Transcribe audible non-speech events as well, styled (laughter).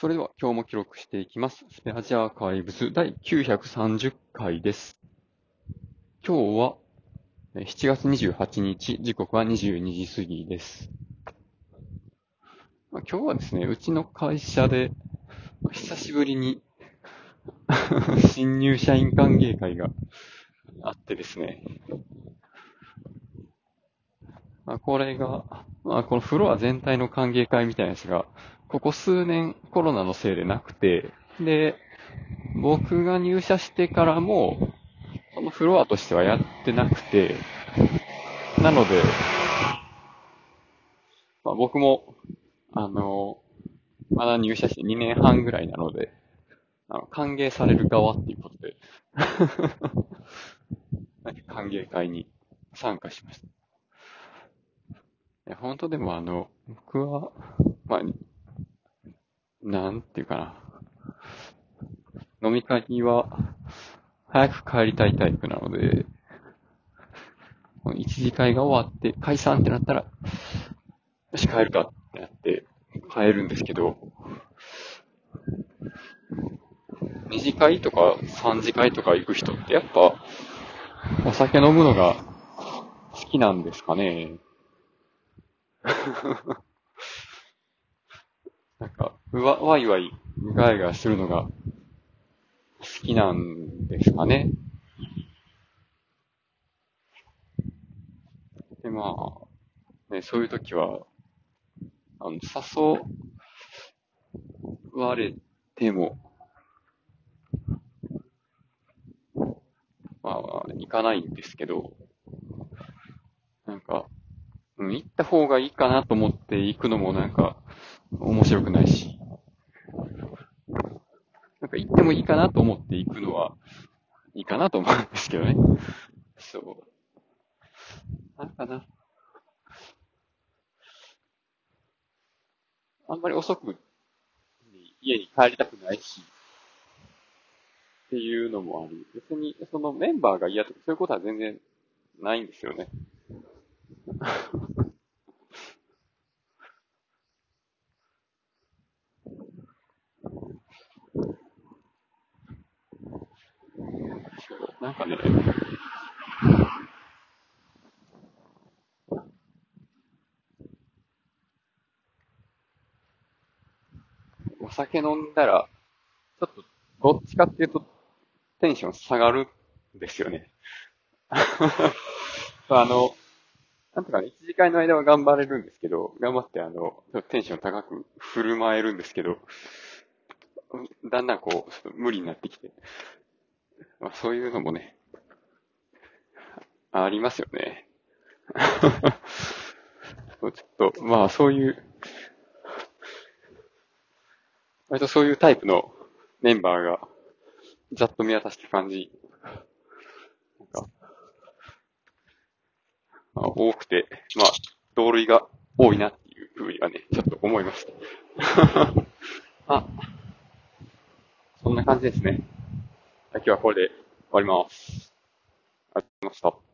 それでは今日も記録していきます。スペアジアーカイブス第930回です。今日は7月28日、時刻は22時過ぎです。まあ今日はですね、うちの会社で久しぶりに (laughs) 新入社員歓迎会があってですね、あ、これが、まあ、このフロア全体の歓迎会みたいなやつが、ここ数年コロナのせいでなくて、で、僕が入社してからも、このフロアとしてはやってなくて、なので、まあ、僕も、あの、まだ入社して2年半ぐらいなので、あの歓迎される側っていうことで、(laughs) 歓迎会に参加しました。や、本当でもあの、僕は、まあ、なんていうかな。飲み会は、早く帰りたいタイプなので、一次会が終わって解散ってなったら、よし帰るかってなって帰るんですけど、二次会とか三次会とか行く人ってやっぱ、お酒飲むのが好きなんですかね。なんか、うわ、わいわい、ガヤガヤするのが好きなんですかね。で、まあ、ね、そういう時は、あの、誘われても、まあ、行かないんですけど、なんか、行った方がいいかなと思って行くのもなんか、面白くないし、なんか行ってもいいかなと思って行くのは、いいかなと思うんですけどね。そう。なんかな。あんまり遅く家に帰りたくないし、っていうのもあり、別にそのメンバーが嫌とかそういうことは全然ないんですよね。なんかね、お酒飲んだら、ちょっと、どっちかっていうと、テンション下がるんですよね。(laughs) あの、なんとかね、一時間の間は頑張れるんですけど、頑張ってあの、テンション高く振る舞えるんですけど、だんだんこう、ちょっと無理になってきて、まあ、そういうのもね、ありますよね。(laughs) ちょっと、まあそういう、割とそういうタイプのメンバーが、ざっと見渡した感じ、なんか、まあ、多くて、まあ、同類が多いなっていうふうにはね、ちょっと思いました。(laughs) あ、そんな感じですね。今日はこれで終わります。ありがとうございました。